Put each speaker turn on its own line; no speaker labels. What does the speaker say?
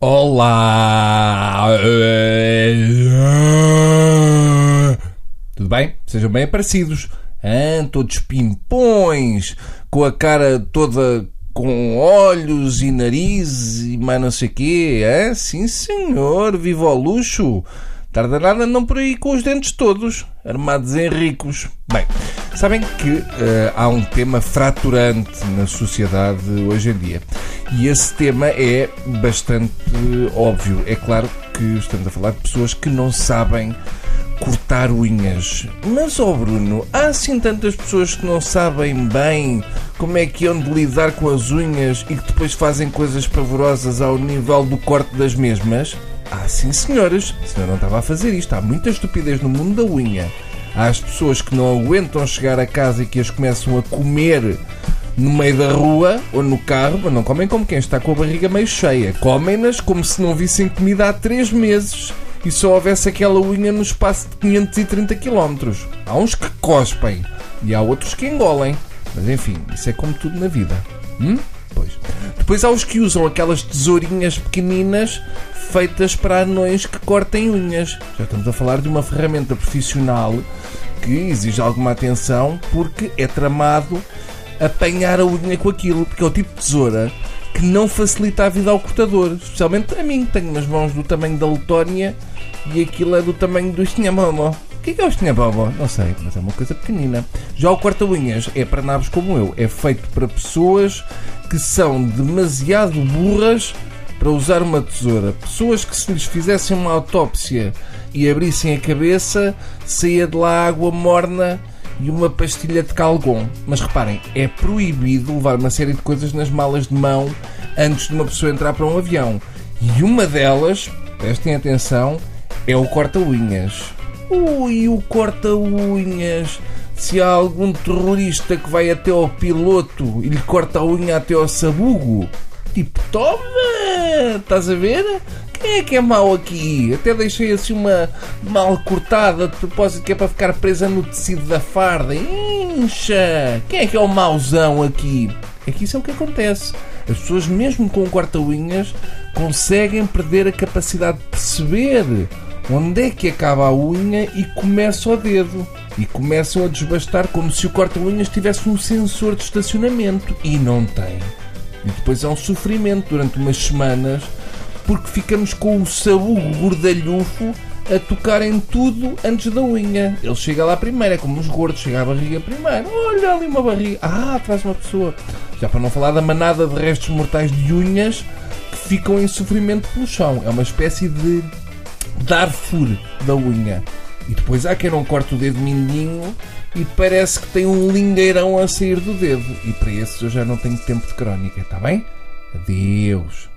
Olá! Tudo bem? Sejam bem aparecidos. Ah, todos pimpões, com a cara toda com olhos e nariz e mais não sei o quê. Ah, sim senhor, viva o luxo! Tarda nada não por aí com os dentes todos, armados em ricos. Bem, sabem que uh, há um tema fraturante na sociedade hoje em dia. E esse tema é bastante óbvio. É claro que estamos a falar de pessoas que não sabem cortar unhas. Mas, ó oh Bruno, há assim tantas pessoas que não sabem bem como é que hão de lidar com as unhas e que depois fazem coisas pavorosas ao nível do corte das mesmas? Ah, sim, senhoras, senão não estava a fazer isto. Há muita estupidez no mundo da unha. As pessoas que não aguentam chegar a casa e que as começam a comer no meio da rua ou no carro, mas não comem como quem está com a barriga meio cheia. Comem-nas como se não vissem comida há 3 meses e só houvesse aquela unha no espaço de 530 km. Há uns que cospem e há outros que engolem. Mas enfim, isso é como tudo na vida. Hum? Pois. Depois há os que usam aquelas tesourinhas pequeninas feitas para anões que cortem unhas. Já estamos a falar de uma ferramenta profissional que exige alguma atenção porque é tramado apanhar a unha com aquilo, porque é o tipo de tesoura que não facilita a vida ao cortador, especialmente a mim, que tenho umas mãos do tamanho da Letónia e aquilo é do tamanho do Estinhamomo. Que é, que é o Estinhamomo? Não sei, mas é uma coisa pequenina. Já o corta-unhas é para nabos como eu, é feito para pessoas que são demasiado burras para usar uma tesoura. Pessoas que, se lhes fizessem uma autópsia e abrissem a cabeça, saía de lá água morna e uma pastilha de calgon. Mas reparem, é proibido levar uma série de coisas nas malas de mão antes de uma pessoa entrar para um avião. E uma delas, prestem atenção, é o corta-unhas. Ui, o corta-unhas! Se há algum terrorista que vai até ao piloto e lhe corta a unha até ao sabugo, tipo, toma! Estás a ver? Quem é que é mau aqui? Até deixei assim uma mal cortada de propósito que é para ficar presa no tecido da farda. Incha! Quem é que é o mauzão aqui? É que isso é o que acontece. As pessoas, mesmo com corta-unhas, conseguem perder a capacidade de perceber onde é que acaba a unha e começa o dedo. E começam a desbastar como se o corta-unhas tivesse um sensor de estacionamento. E não tem. E depois é um sofrimento durante umas semanas porque ficamos com o sabugo gordalhufo a tocar em tudo antes da unha. Ele chega lá primeiro, é como os gordos, chega à barriga primeiro. Olha ali uma barriga. Ah, traz uma pessoa. Já para não falar da manada de restos mortais de unhas que ficam em sofrimento pelo chão. É uma espécie de Darfur da unha. E depois há quem não corta o dedo mindinho e parece que tem um lingueirão a sair do dedo. E para esses eu já não tenho tempo de crónica, está bem? Adeus.